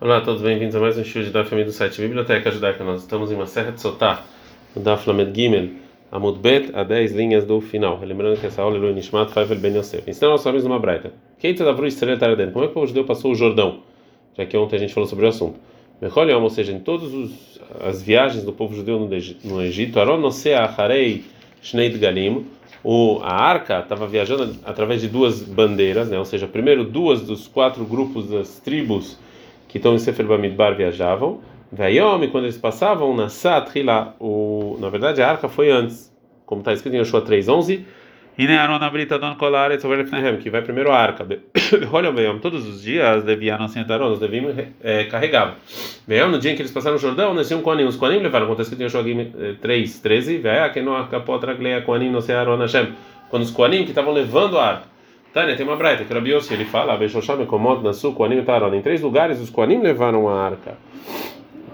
Olá a todos, bem-vindos a mais um show de Daf do site Biblioteca Judaica. Nós estamos em uma serra de Sotá, no Daf Lamed Gimel, Amud Bet, a 10 linhas do final. Lembrando que essa aula é Lui Nishmat Faivel Ben Yosef. Ensinando nós sabemos uma braita. Keita da Vrui Israel Taraden. Como é que o povo judeu passou o Jordão? Já que ontem a gente falou sobre o assunto. Mechol ou seja, em todas as viagens do povo judeu no Egito, Aron Nosea Harei Shneit Galim, o, a arca estava viajando através de duas bandeiras, né? ou seja, primeiro duas dos quatro grupos das tribos que estão em Sefer Bamidbar viajavam. Vayom, quando eles passavam na Satrila, o na verdade a arca foi antes, como está escrito em Yoshua 3:11. E que vai primeiro a arca. Olha, Vayom, todos os dias deviam sentar, nós devíamos é, carregar. Vayom, no dia em que eles passaram o Jordão, nasciam Koanim, os Koanim levaram, como está escrito em Yoshua 3:13, Vayá, que não acapou a Koanim, não sei Aaron Hashem. Quando os Koanim que estavam levando a arca Tânia, tem uma braita que Rabi Yossi, ele fala. Em três lugares os Koanim levaram a arca.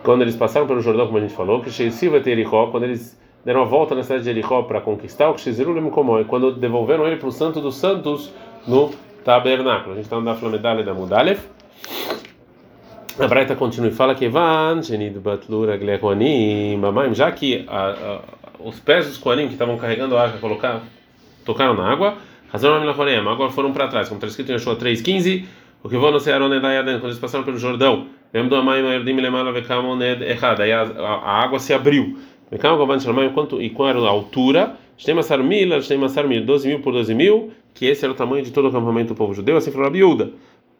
Quando eles passaram pelo Jordão, como a gente falou, que quando eles deram a volta na cidade de Jericó para conquistar, o Kshizirulim Komoi, quando devolveram ele para o Santo dos Santos no tabernáculo. A gente está na Flamedalha da Mudalef. A Braita continua e fala que Van, Genid Batlura Glekoanim, já que a, a, os pés dos Koanim que estavam carregando a arca colocar, tocaram na água. Agora foram para trás, como está escrito em Yeshua 3,15. O que vão no Searon Edayaden, quando eles passaram pelo Jordão. Aí a água se abriu. E qual era a altura? Mil, tem Massar Mil, 12 mil por 12 mil, que esse era o tamanho de todo o acampamento do povo judeu. Assim falou a biúda.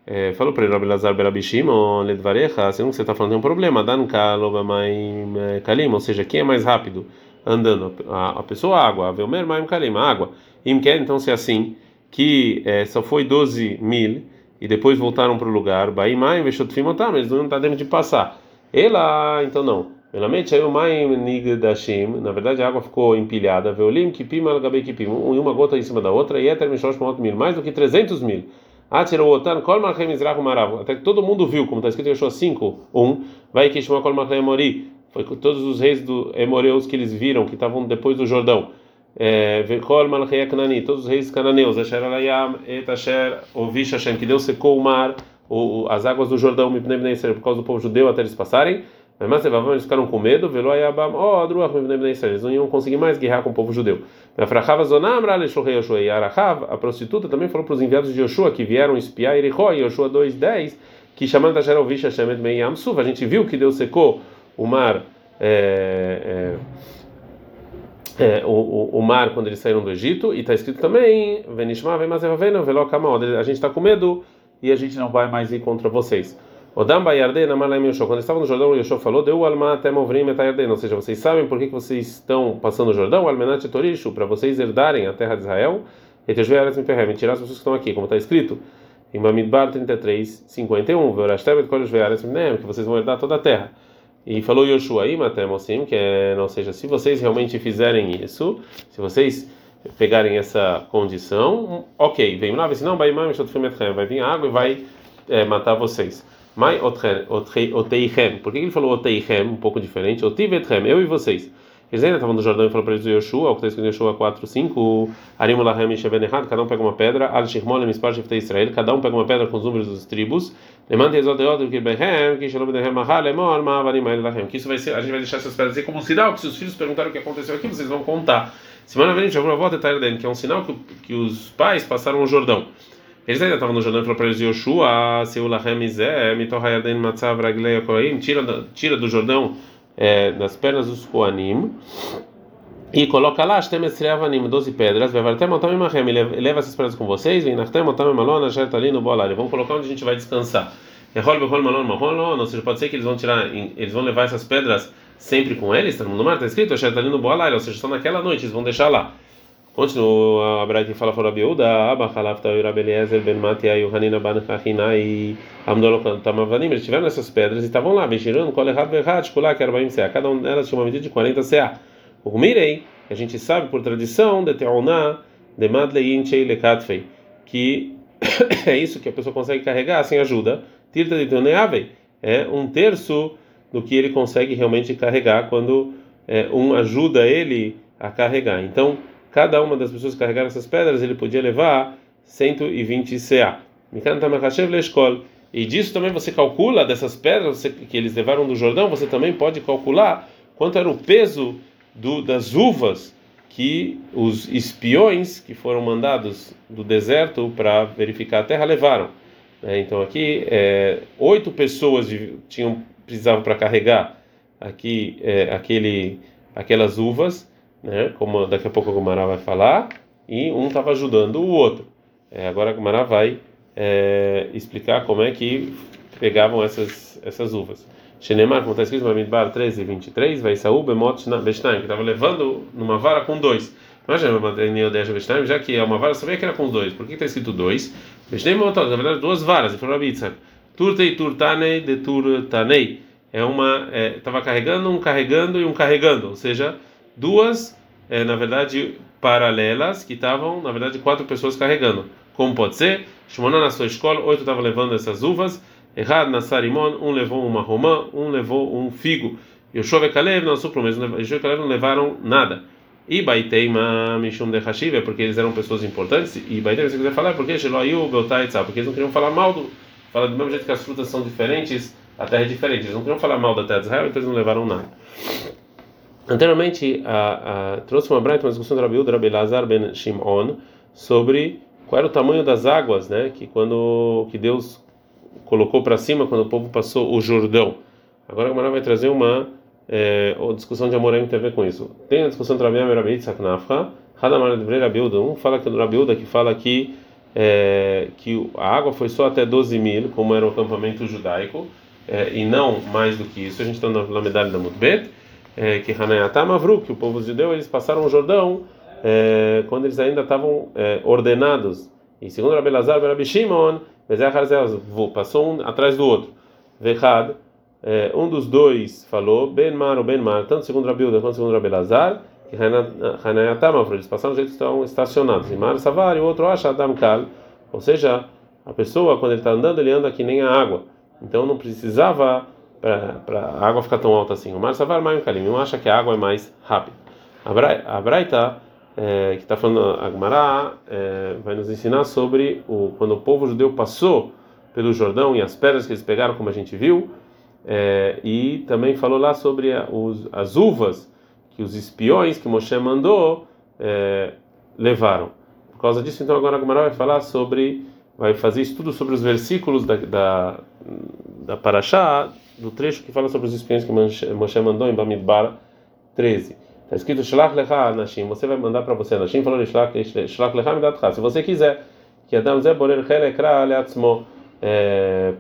É, falou para ele, Rabi Lazar Berabishim, Ledvarecha, assim você está falando tem um problema. Dan Kalobamaim Kalim, ou seja, quem é mais rápido? andando a, a pessoa água, Velmer Maim Kalim, água. Im quer então ser assim, que é, só foi 12 mil e depois voltaram para o lugar, Baim Maim Veshotfim Otam, eles não estão devendo de passar. Ela, então não. Realmente aí o Maim Nig Dashim, na verdade a água ficou empilhada, Veolim Kipim Algabei Kipim, uma gota em cima da outra, e Eter Mishosh mil, mais do que 300 mil. Atirou Otan, Kol Marchem Mizrach Marav, até que todo mundo viu, como está escrito em Yeshua 5, 1, vai que Shema Kol Marchem Mori foi com todos os reis do Emoreus que eles viram, que estavam depois do Jordão. Todos os reis cananeus, Ovish que Deus secou o mar, as águas do Jordão, por causa do povo judeu até eles passarem. Mas eles ficaram com medo, Adruach eles não iam conseguir mais guerrear com o povo judeu. A prostituta, também falou para os enviados de Yoshua que vieram espiar Erechó, Yoshua 2:10, que chamando Asher Ovish Hashem et Suv, a gente viu que Deus secou o mar, é, é, é, o, o, mar quando eles saíram do Egito, e está escrito também, a gente está com medo e a gente não vai mais ir contra vocês. Odam Bayarden, Amalem Yoshua. Quando estavam no Jordão, Yoshua falou: Deu alma até movrim Metayarden. Ou seja, vocês sabem por que vocês estão passando o Jordão? Almenat Torishu, para vocês herdarem a terra de Israel. E tirar as pessoas que estão aqui, como está escrito em Bamidbar 33, 51. Que vocês vão herdar toda a terra. E falou Yoshua aí, Matemosim, que é, ou seja, se vocês realmente fizerem isso, se vocês pegarem essa condição, ok, vem lá, se não, vai vir água e vai é, matar vocês. Mai oteichem, por que ele falou oteichem, um pouco diferente? Otivetchem, eu e vocês. Eles ainda estavam no Jordão e falou para eles o Yoshua, o que está escrito em Yoshua 4, 5, Arim Lahem e Sheven errado, cada um pega uma pedra, Al Shirmol e Mispar Sheftei Israel, cada um pega uma pedra com os números dos tribos, Lemante Ezoteot, que Behem, que Shalom Behem Mahal, Emor, Mavarim Lahem, que isso vai ser, a gente vai deixar essas pedras aí como um sinal, que se os filhos perguntaram o que aconteceu aqui, vocês vão contar. Semana vem, Shavur Avot Etarden, que é um sinal que, que os pais passaram o Jordão. Eles ainda estavam no Jordão e falaram para eles: Yoshua, Seu Lahem Izé, Mitohayaden Matzav Raglei tira, tira do Jordão é, nas pernas dos Koanim e coloca lá as temesreavanim, 12 pedras, vevartem otam imahem, leva essas pedras com vocês, vem nachtem otam imalon, asher ali no bolar, vamos colocar onde a gente vai descansar. Ou seja, pode ser que eles vão tirar, eles vão levar essas pedras sempre com eles, está no mar, está escrito, asher ali no bolar, ou seja, só naquela noite, eles vão deixar lá. Continua a Braita que fala para Abiúda, Abba Halafta Urabe Eliezer Ben Matia Yohanina Ban Chachina e Amdolok Tamavanim, eles tiveram essas pedras e estavam lá, vejando, Kol Errad Verhat, Kulak Arbaim Sea, cada uma delas tinha uma medida de 40 CA. O Mirei, a gente sabe por tradição, de Teoná, de Madlein Chei Lekatfei, que é isso que a pessoa consegue carregar sem ajuda, Tirta de Toneavei, é um terço do que ele consegue realmente carregar quando é, um ajuda ele a carregar. Então, cada uma das pessoas que carregaram essas pedras, ele podia levar 120 CA. E disso também você calcula, dessas pedras que eles levaram do Jordão, você também pode calcular quanto era o peso do, das uvas que os espiões que foram mandados do deserto para verificar a terra levaram. É, então aqui é, oito pessoas tinham precisavam para carregar aqui é, aquele aquelas uvas, né? Como daqui a pouco a Gumara vai falar, e um estava ajudando o outro. É, agora a Gumara vai é, explicar como é que pegavam essas essas uvas. Shenemar, como está escrito no Bamidbar 13 e 23, vai Saúl Bemot Beshnaim, que estava levando numa vara com dois. Imagina, já que é uma vara, sabia que era com dois. Por que está escrito dois? Beshnaim Motot, na verdade, duas varas. E falou Abitzak, Turtei Turtanei de Turtanei. É uma, estava é, carregando, um carregando e um carregando. Ou seja, duas, é, na verdade, paralelas, que estavam, na verdade, quatro pessoas carregando. Como pode ser? Shimona na sua escola, oito estavam levando essas uvas Errado na Sarimon, um levou uma romã, um levou um figo. E Kalev não suplou, mas Yoshua e Kalev não levaram nada. E Baiteima Mishum de Hashiv, porque eles eram pessoas importantes. E Baiteima, se quiser falar, porque Sheloiu Beltaitza, porque eles não queriam falar mal do. Fala do mesmo jeito que as frutas são diferentes, a terra é diferente. Eles não queriam falar mal da terra de Israel, então eles não levaram nada. Anteriormente, trouxe uma uma discussão do Rabiú, do Rabi Lazar ben Shimon, sobre qual era o tamanho das águas, né? Que quando que Deus colocou para cima quando o povo passou o Jordão. Agora a Gemara vai trazer uma é, discussão de Amorém que tem a ver com isso. Tem a discussão entre Rabi Rabi Yitzhak Nafcha, Hadamar de Rabiuda. Um fala que do Rabiuda que fala que é, que a água foi só até 12 mil, como era o acampamento judaico, é, e não mais do que isso. A gente está na medalha da Mudbet, que Hanayatam Avru, que o povo judeu eles passaram o Jordão é, quando eles ainda estavam é, ordenados. E segundo Rabi Lazar, Rabi Shimon, passou um atrás do outro. Vechad, é, um dos dois falou, Ben Mar ou Ben Mar, tanto segundo Rabi Uda quanto segundo Rabi Lazar, que Hanayatama, eles passaram do jeito que estão estacionados. E Mar Savar, e o outro acha Adam Kal, ou seja, a pessoa, quando ele está andando, ele anda que nem a água. Então não precisava para a água ficar tão alta assim. O Mar Savar, Mayim Kalim, um acha que a água é mais rápida. A Braita é, que está falando a Gemara, é, vai nos ensinar sobre o, quando o povo judeu passou pelo Jordão e as pedras que eles pegaram, como a gente viu, é, e também falou lá sobre a, os, as uvas que os espiões que Moshe mandou é, levaram. Por causa disso, então agora a Gemara vai falar sobre, vai fazer estudo sobre os versículos da, da, da Parashá, do trecho que fala sobre os espiões que Moshe mandou em Bamidbar 13. Está escrito Shlach Lecha Nashim. Você vai mandar para você Nashim. Falou Shlach Lecha Midatcha. Se você quiser que Adam Zé Borer Helekra Leatzmo.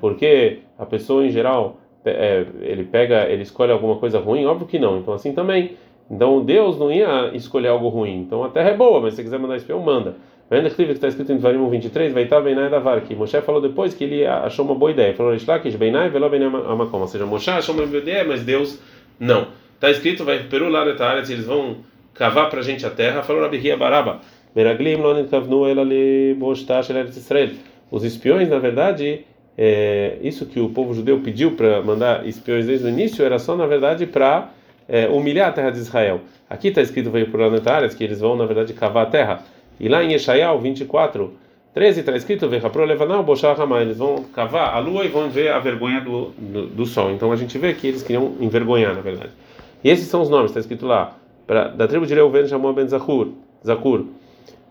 Porque a pessoa em geral é, ele pega, ele escolhe alguma coisa ruim? Óbvio que não. Então assim também. Então Deus não ia escolher algo ruim. Então a terra é boa, mas se você quiser mandar espião, manda. Vendo que está escrito em Dvarim 23, vai estar Beinai da Que Moshe falou depois que ele achou uma boa ideia. Falou Shlach Beinai Velo Beinai Amakom. Ou seja, Moshe achou uma boa ideia, mas Deus não. Está escrito, vai Peru lá área, eles vão cavar para a gente a terra. Falou Rabi Ria Baraba. Meraglim lo kavnu ela li boshtash Israel. Os espiões, na verdade, é, isso que o povo judeu pediu para mandar espiões desde o início era só, na verdade, para é, humilhar a terra de Israel. Aqui está escrito, veio por áreas que eles vão, na verdade, cavar a terra. E lá em Yeshayal 24, 13 está escrito, eles vão cavar a lua e vão ver a vergonha do, do, do sol. Então a gente vê que eles queriam envergonhar, na verdade. E esses são os nomes, está escrito lá. Pra, da tribo de Reuven chamou Ben Zakur. Zakur.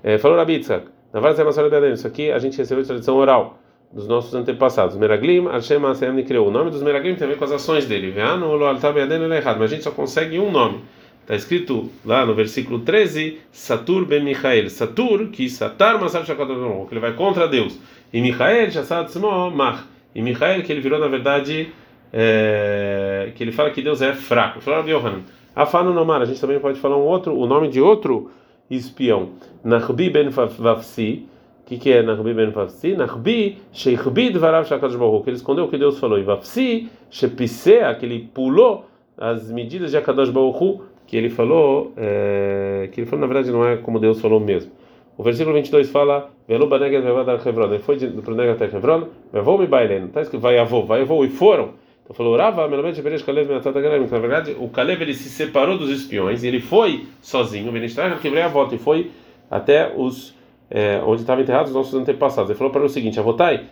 É, falou Rabitzak. Na várias Massoret Isso aqui a gente recebeu de tradição oral dos nossos antepassados. Meraglim, Hashem Asem criou. O nome dos Meraglim tem a ver com as ações dele. Mas a gente só consegue um nome. Está escrito lá no versículo 13, Satur ben Michael. Satur, que Satar Masar Shakadon, que ele vai contra Deus. E Michael, Shassad Mach. E Michael, que ele virou, na verdade, é, que ele fala que Deus é fraco. Falaram Yohanan. Afano Nomar, a gente também pode falar um outro, o nome de outro espião. Nahbi ben Vafsi. O que, que é Nahbi ben Vafsi? Nahbi Sheikhbi Dvarav Shakadosh Baruch que ele escondeu o que Deus falou. E Vafsi Shepisea, que ele pulou as medidas de Akadosh Baruch que ele falou, é, que ele falou na verdade não é como Deus falou mesmo. O versículo 22 fala: Velu banegas vevadar Hebron. Ele foi para o Negat Hebron, vevou me bailen. Está escrito: vai avô, vai avô, e foram. Então falou, Rava, Melomed Beresh Kalev Menatat Agarem. Na verdade, o Kalev ele se separou dos espiões e ele foi sozinho, Benestrach Kibrei a volta, e foi até os é, onde estavam enterrados os nossos antepassados. Ele falou para ele o seguinte: Avotai,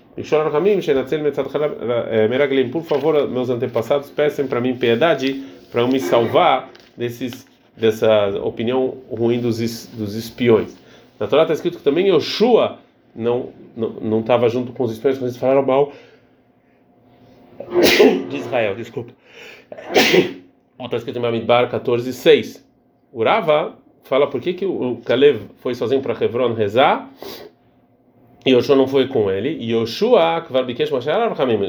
por favor, meus antepassados, peçam para mim piedade para me salvar desses dessa opinião ruim dos, dos espiões. Na Torá está escrito que também Yoshua não não estava junto com os espiões quando eles falaram mal de Israel, desculpa. Está escrito em Bamidbar 14, 6. Urava fala por que, que o Kalev foi sozinho para Hebron rezar e Yoshua não foi com ele. E Yoshua,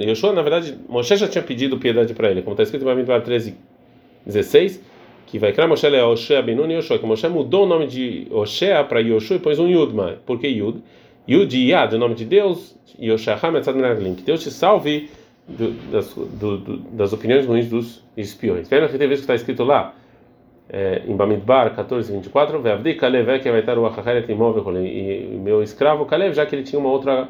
Yoshua, na verdade, Moshe já tinha pedido piedade para ele, como está escrito em Bamidbar 13, 16 que vai criar Moshe é Oshea Benuni Yoshua, que Moshe mudou o nome de Oshea para Yoshua e pôs um Yud, mas por que Yud? Yud e Yad, o nome de Deus, Yoshua Hametzad Meraglim, que Deus te salve do, das, do, do, das opiniões ruins dos espiões. Vendo que tem vezes que está escrito lá, é, em Bamidbar 14, 24, Veavdi que vai estar o Achacheret imóvel e meu escravo Kalev, já que ele tinha uma outra,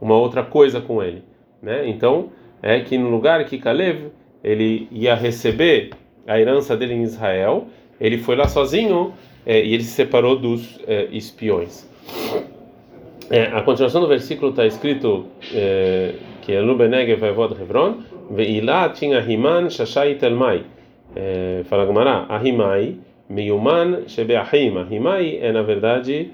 uma outra coisa com ele. Né? Então, é que no lugar que Kalev ele ia receber a herança dele em Israel, ele foi lá sozinho é, e ele se separou dos é, espiões. É, a continuação do versículo está escrito é, que Elu Benegev vai Hebron, e lá tinha Himan, Shashai e Telmai. É, fala Gamara, Ahimai, Meyuman, Shebeahim. Ahimai é na verdade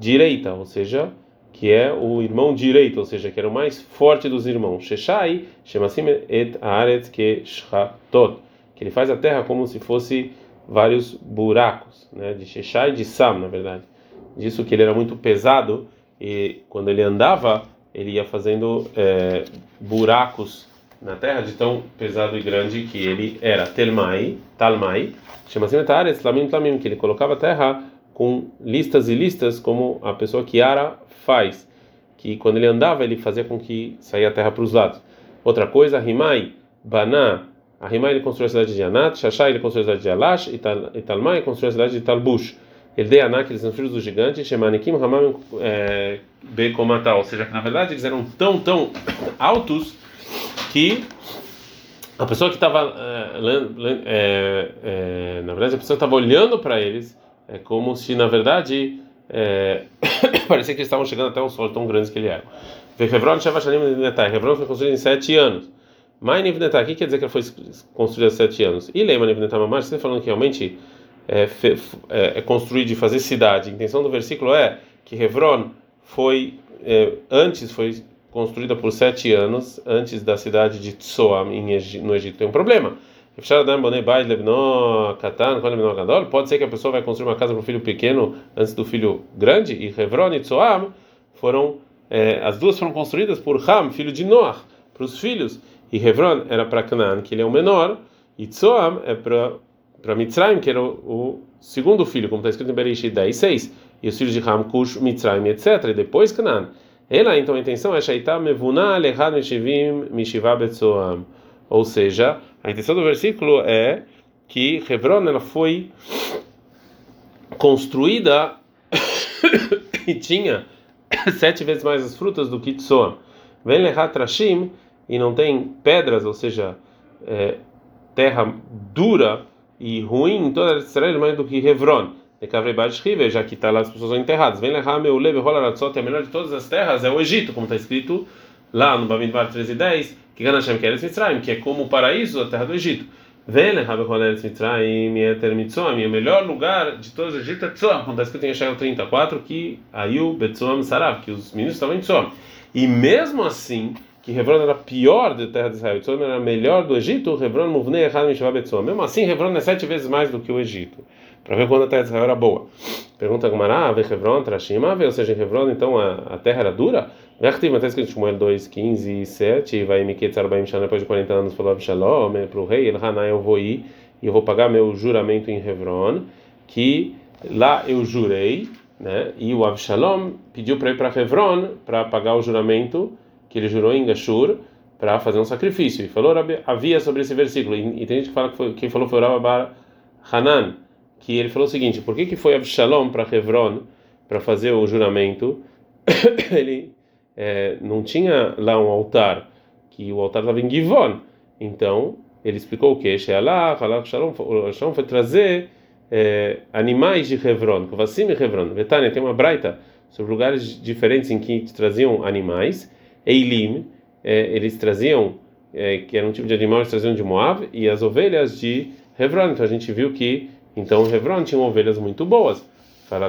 direita, ou seja, que é o irmão direito, ou seja, que era o mais forte dos irmãos. Sheshai, Shemasim et Aretz ke Shchatot que ele faz a terra como se fosse vários buracos, né, de Sheshai e de Sam, na verdade. Disso que ele era muito pesado e quando ele andava, ele ia fazendo é, buracos na terra de tão pesado e grande que ele era. Telmai, Talmai, chama-se Metares, Lamim, Lamim, que ele colocava a terra com listas e listas, como a pessoa que ara faz, que quando ele andava, ele fazia com que saia a terra para os lados. Outra coisa, Rimai, Baná, Ahimai ele construiu a cidade de Anat, Shashai ele construiu a cidade de Alash, e Talmai construiu a cidade de Talbush. Ele deu Anak, eles são filhos do gigante, Shemanikim, Hamam, é, Bekomatá, ou seja, que na verdade eles eram tão, tão altos que a pessoa que estava, é, é, é, na verdade, a pessoa estava olhando para eles, é como se na verdade é, parecia que eles estavam chegando até um sol tão grande que ele era. Hebron foi construído em sete anos. Mai Nivnetá, o que quer dizer que ela foi construída há sete anos? E Leima Nivnetá Mamar, você está falando que realmente é, é, é construir de fazer cidade. A intenção do versículo é que Hebron foi, é, antes foi construída por sete anos, antes da cidade de Tsoam, no Egito. Tem um problema. Pode ser que a pessoa vai construir uma casa para o filho pequeno antes do filho grande, e Hebron e Tsoam foram, é, as duas foram construídas por Ham, filho de Noah, para os filhos. E Hebron era para Canaan, que ele é o menor, e Tsoam é para Mitzrayim, que era o, o, segundo filho, como está escrito em Bereshit 10, 6, e os filhos de Ham, Cush, Mitzrayim, etc., e depois Canaan. Ela, então, a intenção é Shaitá Mevuna Lechad Meshivim Mishivá Betzoam. Ou seja, a intenção do versículo é que Hebron ela foi construída e tinha sete vezes mais as frutas do que Tzoam. Vem Lechat Trashim e não tem pedras, ou seja, é, terra dura e ruim em toda Israel mais do que Hebron. Já que está lá as pessoas são enterradas. Vem levar meu leve a melhor de todas as terras é o Egito, como está escrito lá no Bamidbar 13 e 10, que Ganashem quer Mitzrayim, que é como o paraíso da terra do Egito. Vem levar meu Mitzrayim, Eter Mitzom, o melhor lugar de todos os Egito é Tzom, como está escrito em Yeshayel 34, que Ayu Betzom Sarav, que os meninos estavam em. E mesmo assim, que Hebron era pior da terra de Israel, Tzom era melhor do Egito, Hebron Muvnei Echad Mishvah Betzom. Mesmo assim, Hebron é sete vezes mais do que o Egito, para ver quando a terra de Israel era boa. Pergunta Gumará, Ave Hebron, Trashima, ou seja, em Hebron então a, a terra era dura? Vertiv, até escrito em Shmuel 2, 15 e 7, vai me quetzar bem depois de 40 anos, falou Absalom, para o rei, Elhaná, eu vou ir, e eu vou pagar meu juramento em Hebron, que lá eu jurei, né? E o Absalom pediu para ir para Hebron para pagar o juramento que ele jurou em Gashur para fazer um sacrifício. E falou havia sobre esse versículo. E, e tem gente que fala que foi, quem falou foi o Bar Hanan, que ele falou o seguinte: por que que foi Absalom para Hebron para fazer o juramento? ele é, não tinha lá um altar, que o altar estava em Givon. Então ele explicou o que? Shealach, Shalom, foi trazer é, animais de Hebron, Kvasim e Hebron. Betânia tem uma braita sobre lugares diferentes em que traziam animais. Eilim, é, eles traziam, é, que era um tipo de animal, eles traziam de Moab, e as ovelhas de Hebron. Então a gente viu que então Hebron tinha ovelhas muito boas. Fala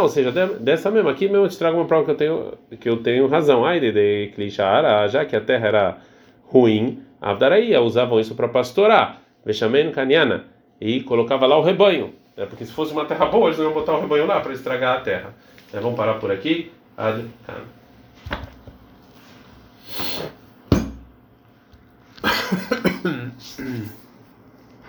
ou seja, dessa mesma aqui mesmo eu te trago uma prova que eu tenho que eu tenho razão. Ai, de Klishara, já que a terra era ruim, Avdaraia usavam isso para pastorar. Vechamen Kanyana e colocava lá o rebanho. Né? Porque se fosse uma terra boa, eles não iam botar o rebanho lá para estragar a terra. Né? Vamos parar por aqui. Ad 음.